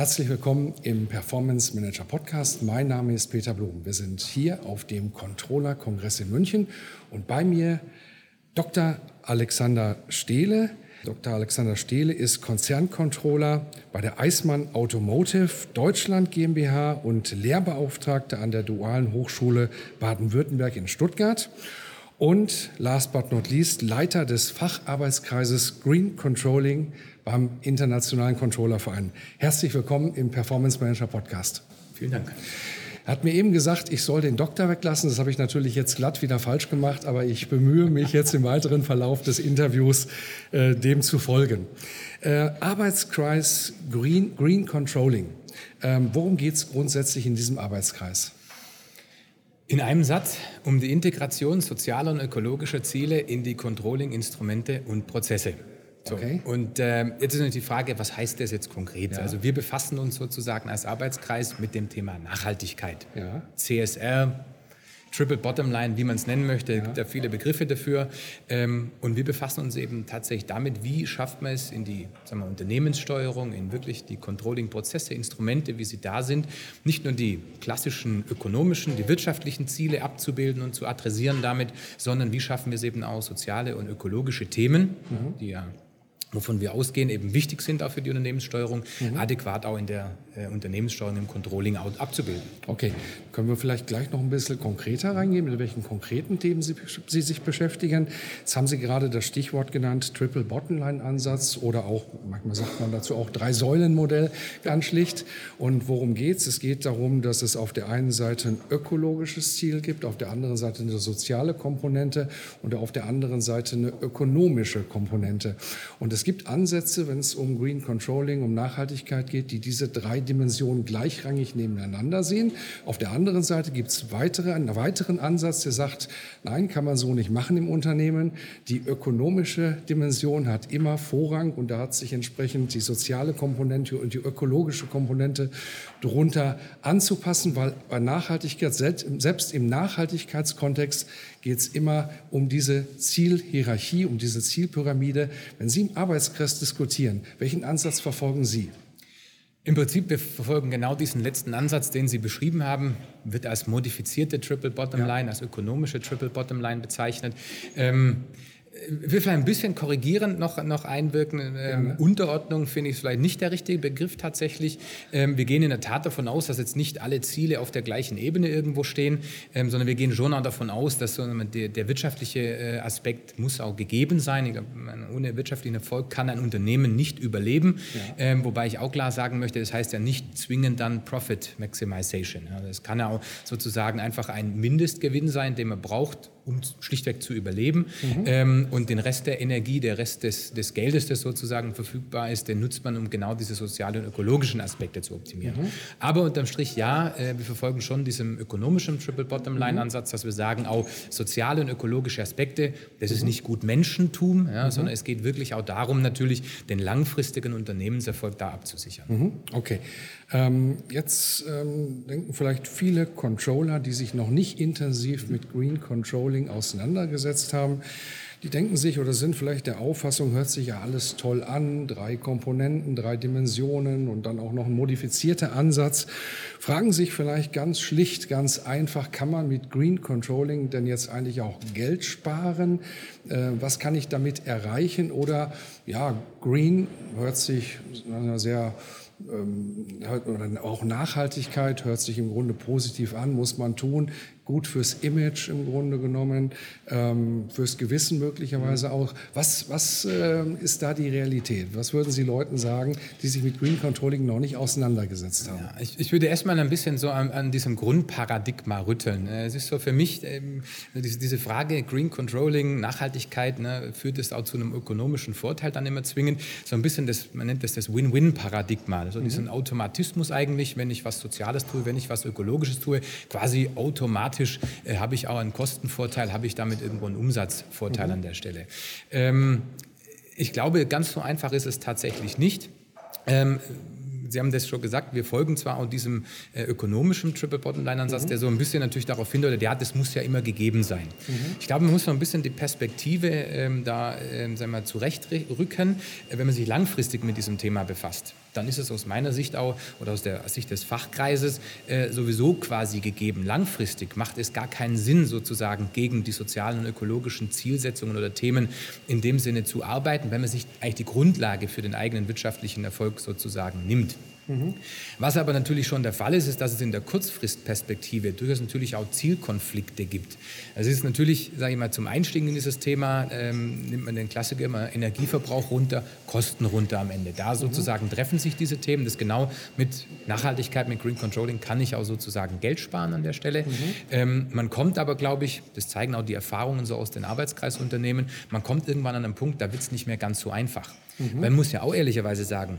Herzlich willkommen im Performance Manager Podcast. Mein Name ist Peter Blum. Wir sind hier auf dem Controller Kongress in München und bei mir Dr. Alexander Stehle. Dr. Alexander Stehle ist Konzerncontroller bei der Eismann Automotive Deutschland GmbH und Lehrbeauftragter an der Dualen Hochschule Baden-Württemberg in Stuttgart. Und last but not least Leiter des Facharbeitskreises Green Controlling beim Internationalen Controllerverein. Herzlich willkommen im Performance Manager Podcast. Vielen Dank. Er hat mir eben gesagt, ich soll den Doktor weglassen. Das habe ich natürlich jetzt glatt wieder falsch gemacht, aber ich bemühe mich jetzt im weiteren Verlauf des Interviews äh, dem zu folgen. Äh, Arbeitskreis Green, Green Controlling. Ähm, worum geht es grundsätzlich in diesem Arbeitskreis? In einem Satz um die Integration sozialer und ökologischer Ziele in die Controlling-Instrumente und Prozesse. So. Okay. Und äh, jetzt ist natürlich die Frage, was heißt das jetzt konkret? Ja. Also wir befassen uns sozusagen als Arbeitskreis mit dem Thema Nachhaltigkeit. Ja. CSR, Triple Bottom Line, wie man es nennen möchte, ja. gibt da viele Begriffe dafür. Ähm, und wir befassen uns eben tatsächlich damit, wie schafft man es in die sagen wir, Unternehmenssteuerung, in wirklich die Controlling-Prozesse, Instrumente, wie sie da sind, nicht nur die klassischen ökonomischen, die wirtschaftlichen Ziele abzubilden und zu adressieren damit, sondern wie schaffen wir es eben auch soziale und ökologische Themen, mhm. die ja wovon wir ausgehen, eben wichtig sind auch für die Unternehmenssteuerung, mhm. adäquat auch in der äh, Unternehmenssteuerung im Controlling abzubilden. Okay, können wir vielleicht gleich noch ein bisschen konkreter reingehen, mit welchen konkreten Themen Sie, Sie sich beschäftigen? Jetzt haben Sie gerade das Stichwort genannt, Triple Bottomline Ansatz oder auch, manchmal sagt man dazu auch Drei-Säulen-Modell, ganz schlicht. Und worum geht es? Es geht darum, dass es auf der einen Seite ein ökologisches Ziel gibt, auf der anderen Seite eine soziale Komponente und auf der anderen Seite eine ökonomische Komponente. Und es gibt Ansätze, wenn es um Green Controlling, um Nachhaltigkeit geht, die diese drei Dimensionen gleichrangig nebeneinander sehen. Auf der anderen Seite gibt es weitere, einen weiteren Ansatz, der sagt, nein, kann man so nicht machen im Unternehmen. Die ökonomische Dimension hat immer Vorrang und da hat sich entsprechend die soziale Komponente und die ökologische Komponente darunter anzupassen, weil bei Nachhaltigkeit, selbst im Nachhaltigkeitskontext, geht es immer um diese Zielhierarchie, um diese Zielpyramide. Wenn Sie im Arbeitskreis diskutieren, welchen Ansatz verfolgen Sie? Im Prinzip, wir verfolgen genau diesen letzten Ansatz, den Sie beschrieben haben, wird als modifizierte Triple Bottom Line, ja. als ökonomische Triple Bottom Line bezeichnet. Ähm, will vielleicht ein bisschen korrigierend noch, noch einwirken. Ähm, Unterordnung finde ich vielleicht nicht der richtige Begriff tatsächlich. Ähm, wir gehen in der Tat davon aus, dass jetzt nicht alle Ziele auf der gleichen Ebene irgendwo stehen, ähm, sondern wir gehen schon auch davon aus, dass so, der, der, wirtschaftliche äh, Aspekt muss auch gegeben sein. Ich glaube, ohne wirtschaftlichen Erfolg kann ein Unternehmen nicht überleben. Ja. Ähm, wobei ich auch klar sagen möchte, das heißt ja nicht zwingend dann Profit Maximization. Ja, das kann ja auch sozusagen einfach ein Mindestgewinn sein, den man braucht, um schlichtweg zu überleben. Mhm. Ähm, und den Rest der Energie, der Rest des, des, Geldes, das sozusagen verfügbar ist, den nutzt man, um genau diese sozialen und ökologischen Aspekte zu optimieren. Mhm. Aber unterm Strich ja, äh, wir verfolgen schon diesen ökonomischen Triple Bottom Line mhm. Ansatz, dass wir sagen, auch soziale und ökologische Aspekte, das ist mhm. nicht gut Menschentum, ja, mhm. sondern es geht wirklich auch darum, natürlich den langfristigen Unternehmenserfolg da abzusichern. Mhm. Okay. Ähm, jetzt ähm, denken vielleicht viele Controller, die sich noch nicht intensiv mit Green Controlling auseinandergesetzt haben, die denken sich oder sind vielleicht der Auffassung, hört sich ja alles toll an, drei Komponenten, drei Dimensionen und dann auch noch ein modifizierter Ansatz. Fragen sich vielleicht ganz schlicht, ganz einfach, kann man mit Green Controlling denn jetzt eigentlich auch Geld sparen? Äh, was kann ich damit erreichen? Oder ja, Green hört sich sehr ähm, auch Nachhaltigkeit hört sich im Grunde positiv an, muss man tun. Gut fürs Image im Grunde genommen, ähm, fürs Gewissen möglicherweise mhm. auch. Was, was äh, ist da die Realität? Was würden Sie Leuten sagen, die sich mit Green Controlling noch nicht auseinandergesetzt haben? Ja, ich, ich, würde erstmal ein bisschen so an, an, diesem Grundparadigma rütteln. Äh, es ist so für mich ähm, diese, diese, Frage Green Controlling, Nachhaltigkeit, ne, führt es auch zu einem ökonomischen Vorteil dann immer zwingend. So ein bisschen das, man nennt das das Win-Win-Paradigma. Also mhm. diesen Automatismus eigentlich, wenn ich was Soziales tue, wenn ich was Ökologisches tue, quasi automatisch äh, habe ich auch einen Kostenvorteil, habe ich damit irgendwo einen Umsatzvorteil mhm. an der Stelle. Ähm, ich glaube, ganz so einfach ist es tatsächlich nicht. Ähm, Sie haben das schon gesagt, wir folgen zwar auch diesem äh, ökonomischen Triple Bottom Line Ansatz, mhm. der so ein bisschen natürlich darauf hindeutet, ja, das muss ja immer gegeben sein. Mhm. Ich glaube, man muss noch ein bisschen die Perspektive ähm, da ähm, sagen wir, zurechtrücken, wenn man sich langfristig mit diesem Thema befasst dann ist es aus meiner Sicht auch oder aus der Sicht des Fachkreises äh, sowieso quasi gegeben. Langfristig macht es gar keinen Sinn, sozusagen gegen die sozialen und ökologischen Zielsetzungen oder Themen in dem Sinne zu arbeiten, wenn man sich eigentlich die Grundlage für den eigenen wirtschaftlichen Erfolg sozusagen nimmt. Was aber natürlich schon der Fall ist, ist, dass es in der Kurzfristperspektive durchaus natürlich auch Zielkonflikte gibt. Also es ist natürlich, sage ich mal, zum Einstieg in dieses Thema ähm, nimmt man den Klassiker immer Energieverbrauch runter, Kosten runter am Ende. Da sozusagen mhm. treffen sich diese Themen. Das genau mit Nachhaltigkeit, mit Green Controlling kann ich auch sozusagen Geld sparen an der Stelle. Mhm. Ähm, man kommt aber, glaube ich, das zeigen auch die Erfahrungen so aus den Arbeitskreisunternehmen, man kommt irgendwann an einen Punkt, da wird es nicht mehr ganz so einfach. Man muss ja auch ehrlicherweise sagen,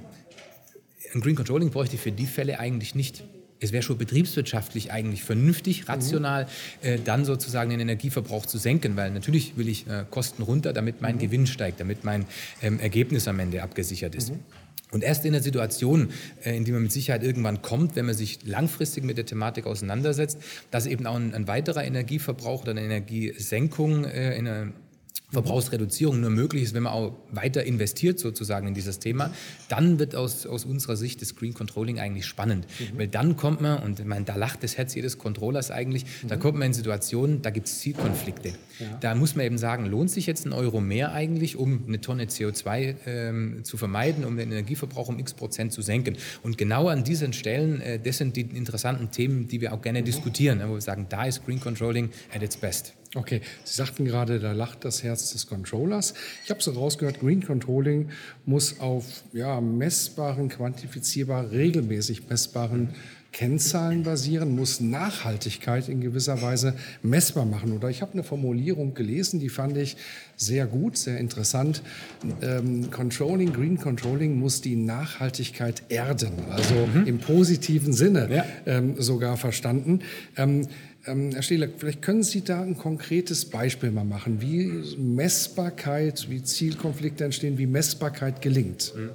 ein Green Controlling bräuchte ich für die Fälle eigentlich nicht. Es wäre schon betriebswirtschaftlich eigentlich vernünftig, rational, mhm. äh, dann sozusagen den Energieverbrauch zu senken, weil natürlich will ich äh, Kosten runter, damit mein mhm. Gewinn steigt, damit mein ähm, Ergebnis am Ende abgesichert ist. Mhm. Und erst in der Situation, äh, in die man mit Sicherheit irgendwann kommt, wenn man sich langfristig mit der Thematik auseinandersetzt, dass eben auch ein, ein weiterer Energieverbrauch oder eine Energiesenkung äh, in einer Verbrauchsreduzierung nur möglich ist, wenn man auch weiter investiert sozusagen in dieses Thema, dann wird aus, aus unserer Sicht das Green Controlling eigentlich spannend. Mhm. Weil dann kommt man, und ich meine, da lacht das Herz jedes Controllers eigentlich, mhm. da kommt man in Situationen, da gibt es Zielkonflikte. Ja. Da muss man eben sagen, lohnt sich jetzt ein Euro mehr eigentlich, um eine Tonne CO2 ähm, zu vermeiden, um den Energieverbrauch um x Prozent zu senken. Und genau an diesen Stellen, äh, das sind die interessanten Themen, die wir auch gerne mhm. diskutieren, wo wir sagen, da ist Green Controlling at its best. Okay, Sie sagten gerade, da lacht das Herz des Controllers. Ich habe so rausgehört, Green Controlling muss auf ja, messbaren, quantifizierbaren, regelmäßig messbaren Kennzahlen basieren, muss Nachhaltigkeit in gewisser Weise messbar machen. Oder ich habe eine Formulierung gelesen, die fand ich sehr gut, sehr interessant. Ähm, Controlling, Green Controlling muss die Nachhaltigkeit erden, also mhm. im positiven Sinne ja. ähm, sogar verstanden. Ähm, ähm, Herr Stehler, vielleicht können Sie da ein konkretes Beispiel mal machen, wie Messbarkeit, wie Zielkonflikte entstehen, wie Messbarkeit gelingt. Mhm.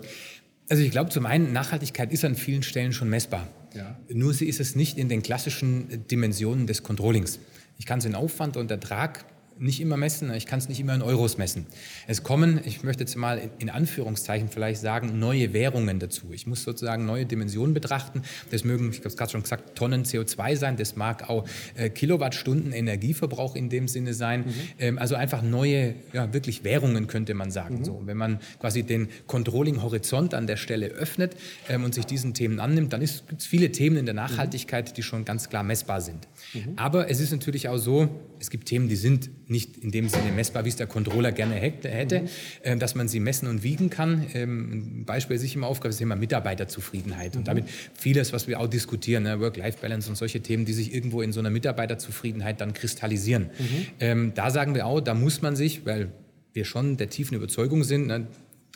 Also ich glaube, zum einen, Nachhaltigkeit ist an vielen Stellen schon messbar. Ja. Nur sie ist es nicht in den klassischen Dimensionen des Controllings. Ich kann es in Aufwand und Ertrag nicht immer messen, ich kann es nicht immer in Euros messen. Es kommen, ich möchte jetzt mal in Anführungszeichen vielleicht sagen, neue Währungen dazu. Ich muss sozusagen neue Dimensionen betrachten. Das mögen, ich habe es gerade schon gesagt, Tonnen CO2 sein, das mag auch äh, Kilowattstunden Energieverbrauch in dem Sinne sein. Mhm. Ähm, also einfach neue, ja, wirklich Währungen könnte man sagen. Mhm. So, wenn man quasi den Controlling-Horizont an der Stelle öffnet ähm, und sich diesen Themen annimmt, dann gibt es viele Themen in der Nachhaltigkeit, die schon ganz klar messbar sind. Mhm. Aber es ist natürlich auch so, es gibt Themen, die sind nicht in dem Sinne messbar, wie es der Controller gerne hätte, mhm. äh, dass man sie messen und wiegen kann. Ähm, ein Beispiel, das ich immer aufgreife, ist immer Mitarbeiterzufriedenheit. Mhm. Und damit vieles, was wir auch diskutieren, ne, Work-Life-Balance und solche Themen, die sich irgendwo in so einer Mitarbeiterzufriedenheit dann kristallisieren. Mhm. Ähm, da sagen wir auch, da muss man sich, weil wir schon der tiefen Überzeugung sind, ne,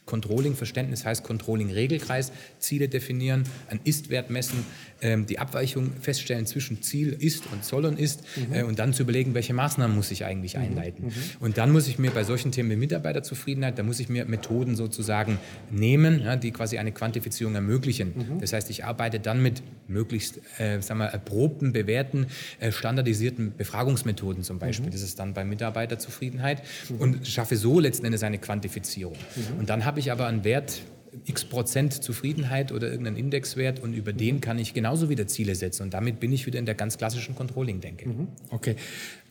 Controlling-Verständnis heißt Controlling-Regelkreis, Ziele definieren, ein Ist-Wert messen, ähm, die Abweichung feststellen zwischen Ziel ist und soll und ist mhm. äh, und dann zu überlegen, welche Maßnahmen muss ich eigentlich mhm. einleiten. Mhm. Und dann muss ich mir bei solchen Themen wie Mitarbeiterzufriedenheit, da muss ich mir Methoden sozusagen nehmen, ja, die quasi eine Quantifizierung ermöglichen. Mhm. Das heißt, ich arbeite dann mit möglichst äh, sagen wir, erprobten, bewährten, äh, standardisierten Befragungsmethoden zum Beispiel. Mhm. Das ist dann bei Mitarbeiterzufriedenheit mhm. und schaffe so letzten Endes eine Quantifizierung. Und dann habe ich aber einen Wert x Prozent Zufriedenheit oder irgendeinen Indexwert und über den kann ich genauso wieder Ziele setzen. Und damit bin ich wieder in der ganz klassischen Controlling-Denke. Mhm. Okay.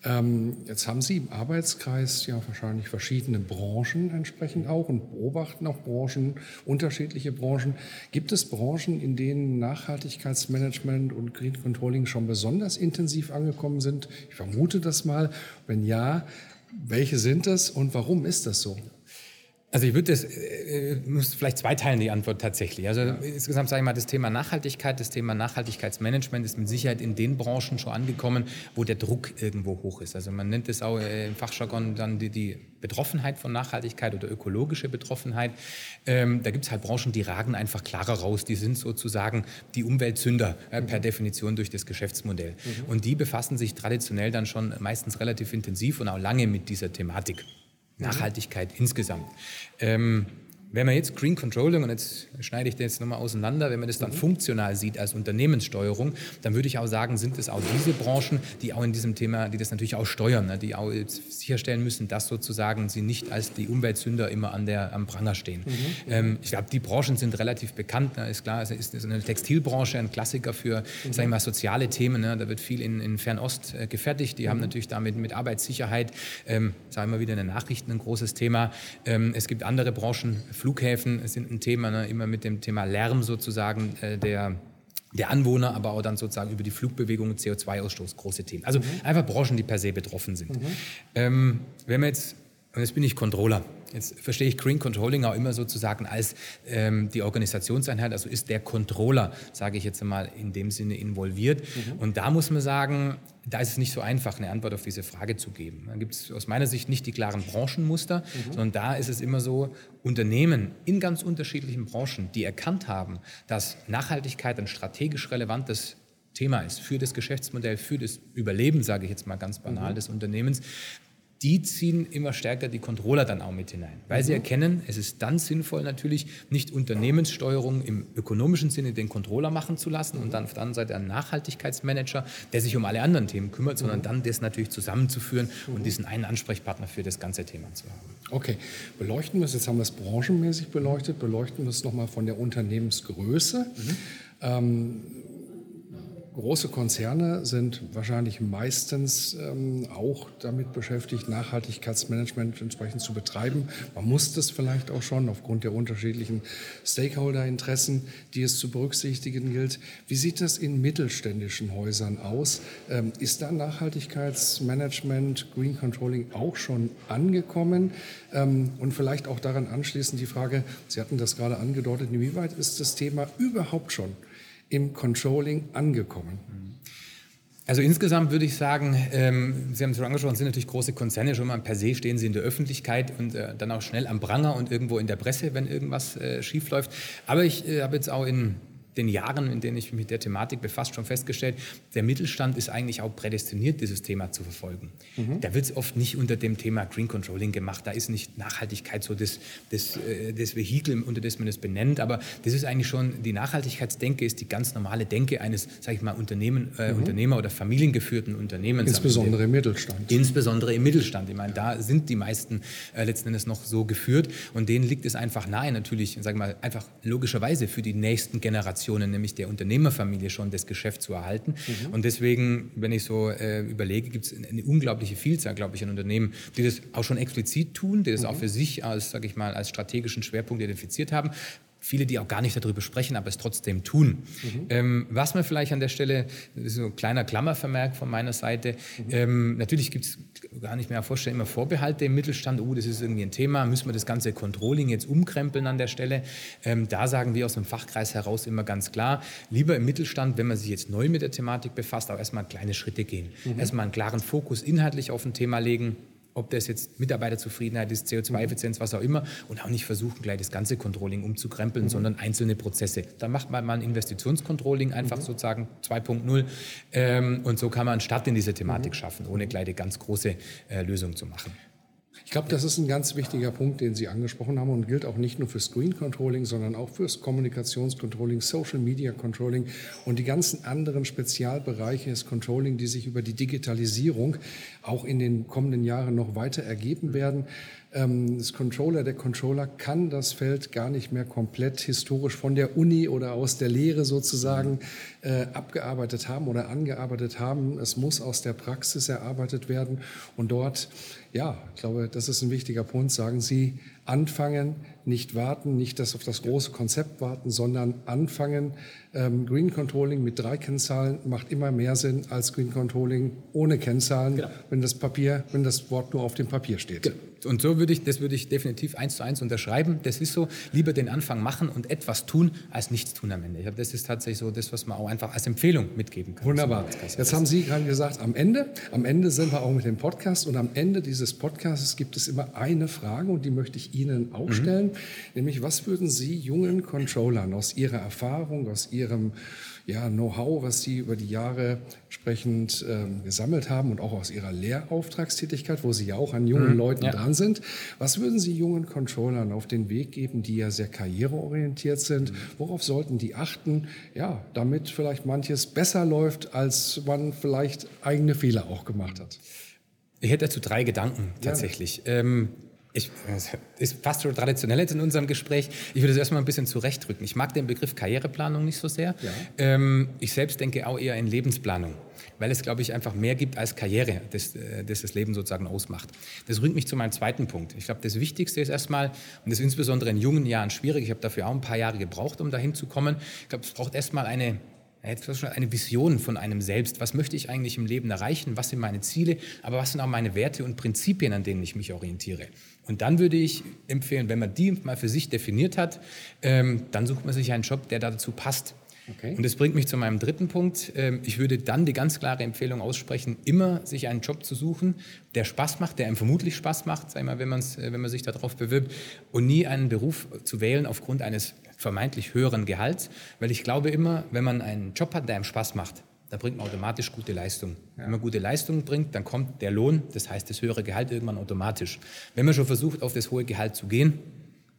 Ähm, jetzt haben Sie im Arbeitskreis ja wahrscheinlich verschiedene Branchen entsprechend auch und beobachten auch Branchen, unterschiedliche Branchen. Gibt es Branchen, in denen Nachhaltigkeitsmanagement und Green Controlling schon besonders intensiv angekommen sind? Ich vermute das mal. Wenn ja, welche sind das und warum ist das so? Also ich würde das, äh, muss vielleicht zweiteilen die Antwort tatsächlich. Also ja. insgesamt sage ich mal, das Thema Nachhaltigkeit, das Thema Nachhaltigkeitsmanagement ist mit Sicherheit in den Branchen schon angekommen, wo der Druck irgendwo hoch ist. Also man nennt es auch äh, im Fachjargon dann die, die Betroffenheit von Nachhaltigkeit oder ökologische Betroffenheit. Ähm, da gibt es halt Branchen, die ragen einfach klarer raus. Die sind sozusagen die Umweltsünder äh, per mhm. Definition durch das Geschäftsmodell. Mhm. Und die befassen sich traditionell dann schon meistens relativ intensiv und auch lange mit dieser Thematik. Nachhaltigkeit insgesamt. Ähm, wenn man jetzt Green Controlling, und jetzt schneide ich das jetzt nochmal auseinander, wenn man das dann mhm. funktional sieht als Unternehmenssteuerung, dann würde ich auch sagen, sind es auch diese Branchen, die auch in diesem Thema, die das natürlich auch steuern, ne, die auch sicherstellen müssen, dass sozusagen sie nicht als die Umweltsünder immer an der, am Pranger stehen. Mhm. Ähm, ich glaube, die Branchen sind relativ bekannt. Ne, ist klar, es ist eine Textilbranche ein Klassiker für, mhm. sag ich mal, soziale Themen. Ne, da wird viel in, in Fernost äh, gefertigt. Die haben mhm. natürlich damit mit Arbeitssicherheit, ähm, sagen wir wieder in den Nachrichten, ein großes Thema. Ähm, es gibt andere Branchen, Flughäfen sind ein Thema, ne, immer mit dem Thema Lärm sozusagen äh, der der Anwohner, aber auch dann sozusagen über die Flugbewegung und CO2-Ausstoß große Themen. Also mhm. einfach Branchen, die per se betroffen sind. Mhm. Ähm, wenn wir jetzt, und jetzt bin ich Controller, Jetzt verstehe ich Green Controlling auch immer sozusagen als ähm, die Organisationseinheit, also ist der Controller, sage ich jetzt einmal, in dem Sinne involviert. Mhm. Und da muss man sagen, da ist es nicht so einfach, eine Antwort auf diese Frage zu geben. Da gibt es aus meiner Sicht nicht die klaren Branchenmuster, mhm. sondern da ist es immer so, Unternehmen in ganz unterschiedlichen Branchen, die erkannt haben, dass Nachhaltigkeit ein strategisch relevantes Thema ist für das Geschäftsmodell, für das Überleben, sage ich jetzt mal ganz banal, mhm. des Unternehmens, die ziehen immer stärker die Controller dann auch mit hinein, weil mhm. sie erkennen, es ist dann sinnvoll natürlich nicht Unternehmenssteuerung im ökonomischen Sinne den Controller machen zu lassen und dann auf der anderen Seite einen Nachhaltigkeitsmanager, der sich um alle anderen Themen kümmert, mhm. sondern dann das natürlich zusammenzuführen mhm. und diesen einen Ansprechpartner für das ganze Thema zu haben. Okay, beleuchten wir es, jetzt haben wir es branchenmäßig beleuchtet, beleuchten wir es nochmal von der Unternehmensgröße. Mhm. Ähm, Große Konzerne sind wahrscheinlich meistens ähm, auch damit beschäftigt, Nachhaltigkeitsmanagement entsprechend zu betreiben. Man muss das vielleicht auch schon aufgrund der unterschiedlichen Stakeholder-Interessen, die es zu berücksichtigen gilt. Wie sieht das in mittelständischen Häusern aus? Ähm, ist da Nachhaltigkeitsmanagement, Green Controlling auch schon angekommen? Ähm, und vielleicht auch daran anschließend die Frage, Sie hatten das gerade angedeutet, inwieweit ist das Thema überhaupt schon im Controlling angekommen? Also insgesamt würde ich sagen, ähm, Sie haben es schon angesprochen, sind natürlich große Konzerne, schon mal per se stehen sie in der Öffentlichkeit und äh, dann auch schnell am Pranger und irgendwo in der Presse, wenn irgendwas äh, schief läuft. Aber ich äh, habe jetzt auch in den Jahren, in denen ich mich mit der Thematik befasst, schon festgestellt, der Mittelstand ist eigentlich auch prädestiniert, dieses Thema zu verfolgen. Mhm. Da wird es oft nicht unter dem Thema Green Controlling gemacht. Da ist nicht Nachhaltigkeit so das, das, äh, das Vehikel, unter das man es benennt. Aber das ist eigentlich schon, die Nachhaltigkeitsdenke ist die ganz normale Denke eines, sage ich mal, Unternehmen, äh, mhm. Unternehmer- oder familiengeführten Unternehmens. Insbesondere im Mittelstand. Insbesondere im Mittelstand. Ich meine, da sind die meisten äh, letzten Endes noch so geführt. Und denen liegt es einfach nahe, natürlich, sage ich mal, einfach logischerweise für die nächsten Generationen Generationen, nämlich der Unternehmerfamilie, schon das Geschäft zu erhalten. Mhm. Und deswegen, wenn ich so äh, überlege, gibt es eine unglaubliche Vielzahl, glaube ich, an Unternehmen, die das auch schon explizit tun, die das mhm. auch für sich als, sage ich mal, als strategischen Schwerpunkt identifiziert haben viele, die auch gar nicht darüber sprechen, aber es trotzdem tun. Mhm. Ähm, was man vielleicht an der Stelle, so ein kleiner Klammervermerk von meiner Seite, mhm. ähm, natürlich gibt es gar nicht mehr vorstellen, immer Vorbehalte im Mittelstand, oh, das ist irgendwie ein Thema, müssen wir das ganze Controlling jetzt umkrempeln an der Stelle. Ähm, da sagen wir aus dem Fachkreis heraus immer ganz klar, lieber im Mittelstand, wenn man sich jetzt neu mit der Thematik befasst, auch erstmal kleine Schritte gehen. Mhm. Erstmal einen klaren Fokus inhaltlich auf ein Thema legen ob das jetzt Mitarbeiterzufriedenheit ist, CO2-Effizienz, was auch immer, und auch nicht versuchen, gleich das ganze Controlling umzukrempeln, mhm. sondern einzelne Prozesse. Dann macht man mal ein Investitionscontrolling, einfach mhm. sozusagen 2.0, ähm, und so kann man einen Start in diese Thematik mhm. schaffen, ohne gleich eine ganz große äh, Lösung zu machen. Ich glaube, das ist ein ganz wichtiger Punkt, den Sie angesprochen haben und gilt auch nicht nur für Screen Controlling, sondern auch fürs Kommunikationscontrolling, Social Media Controlling und die ganzen anderen Spezialbereiche des Controlling, die sich über die Digitalisierung auch in den kommenden Jahren noch weiter ergeben werden. Ähm, das Controller, der Controller kann das Feld gar nicht mehr komplett historisch von der Uni oder aus der Lehre sozusagen äh, abgearbeitet haben oder angearbeitet haben. Es muss aus der Praxis erarbeitet werden und dort, ja, ich glaube, das ist ein wichtiger Punkt, sagen Sie, anfangen, nicht warten, nicht das auf das große Konzept warten, sondern anfangen. Ähm, Green Controlling mit drei Kennzahlen macht immer mehr Sinn als Green Controlling ohne Kennzahlen, genau. wenn das Papier, wenn das Wort nur auf dem Papier steht. Genau. Und so würde ich, das würde ich definitiv eins zu eins unterschreiben. Das ist so, lieber den Anfang machen und etwas tun, als nichts tun am Ende. Ich glaube, das ist tatsächlich so das, was man auch einfach als Empfehlung mitgeben kann. Wunderbar. Jetzt haben Sie gerade gesagt, am Ende, am Ende sind wir auch mit dem Podcast und am Ende dieses Podcasts gibt es immer eine Frage und die möchte ich Ihnen auch mhm. stellen, nämlich was würden Sie jungen Controllern aus Ihrer Erfahrung, aus Ihrem ja, Know-how, was Sie über die Jahre entsprechend ähm, gesammelt haben und auch aus Ihrer Lehrauftragstätigkeit, wo Sie ja auch an jungen mhm, Leuten ja. dran sind. Was würden Sie jungen Controllern auf den Weg geben, die ja sehr karriereorientiert sind? Mhm. Worauf sollten die achten? Ja, damit vielleicht manches besser läuft, als man vielleicht eigene Fehler auch gemacht hat. Ich hätte dazu drei Gedanken tatsächlich. Ja. Ähm, ich, ist fast schon traditionell jetzt in unserem Gespräch. Ich würde es erstmal ein bisschen zurechtrücken. Ich mag den Begriff Karriereplanung nicht so sehr. Ja. Ähm, ich selbst denke auch eher in Lebensplanung, weil es, glaube ich, einfach mehr gibt als Karriere, das, äh, das das Leben sozusagen ausmacht. Das bringt mich zu meinem zweiten Punkt. Ich glaube, das Wichtigste ist erstmal, und das ist insbesondere in jungen Jahren schwierig, ich habe dafür auch ein paar Jahre gebraucht, um dahin zu kommen, ich glaube, es braucht erstmal eine eine Vision von einem selbst. Was möchte ich eigentlich im Leben erreichen? Was sind meine Ziele? Aber was sind auch meine Werte und Prinzipien, an denen ich mich orientiere? Und dann würde ich empfehlen, wenn man die mal für sich definiert hat, ähm, dann sucht man sich einen Job, der dazu passt. Okay. Und das bringt mich zu meinem dritten Punkt. Ähm, ich würde dann die ganz klare Empfehlung aussprechen, immer sich einen Job zu suchen, der Spaß macht, der einem vermutlich Spaß macht, sag mal, wenn, man's, äh, wenn man sich darauf bewirbt, und nie einen Beruf zu wählen aufgrund eines vermeintlich höheren Gehalts. Weil ich glaube immer, wenn man einen Job hat, der einem Spaß macht, da bringt man automatisch gute Leistung. Ja. Wenn man gute Leistung bringt, dann kommt der Lohn, das heißt das höhere Gehalt irgendwann automatisch. Wenn man schon versucht, auf das hohe Gehalt zu gehen,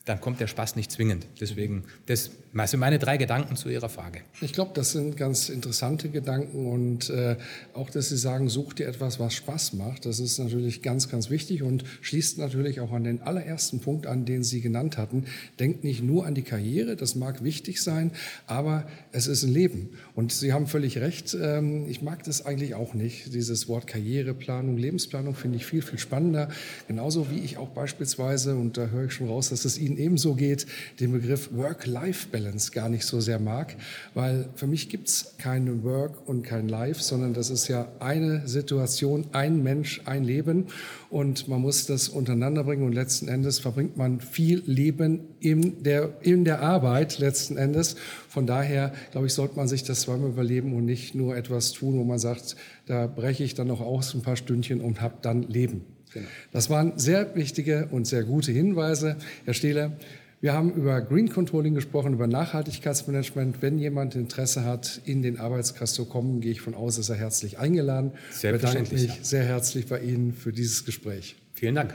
dann kommt der Spaß nicht zwingend. Deswegen, das also meine drei Gedanken zu Ihrer Frage. Ich glaube, das sind ganz interessante Gedanken und äh, auch, dass Sie sagen, such dir etwas, was Spaß macht. Das ist natürlich ganz, ganz wichtig und schließt natürlich auch an den allerersten Punkt an, den Sie genannt hatten. Denkt nicht nur an die Karriere, das mag wichtig sein, aber es ist ein Leben. Und Sie haben völlig recht. Ähm, ich mag das eigentlich auch nicht. Dieses Wort Karriereplanung, Lebensplanung finde ich viel, viel spannender. Genauso wie ich auch beispielsweise, und da höre ich schon raus, dass es Ihnen ebenso geht, den Begriff Work-Life-Balance Balance gar nicht so sehr mag, weil für mich gibt es kein Work und kein Life, sondern das ist ja eine Situation, ein Mensch, ein Leben und man muss das untereinander bringen und letzten Endes verbringt man viel Leben in der, in der Arbeit letzten Endes. Von daher, glaube ich, sollte man sich das zweimal überleben und nicht nur etwas tun, wo man sagt, da breche ich dann noch aus ein paar Stündchen und habe dann Leben. Genau. Das waren sehr wichtige und sehr gute Hinweise. Herr Stehler, wir haben über Green Controlling gesprochen, über Nachhaltigkeitsmanagement. Wenn jemand Interesse hat, in den Arbeitskreis zu kommen, gehe ich von aus, ist er herzlich eingeladen. Sehr bedanke mich sehr herzlich bei Ihnen für dieses Gespräch. Vielen Dank.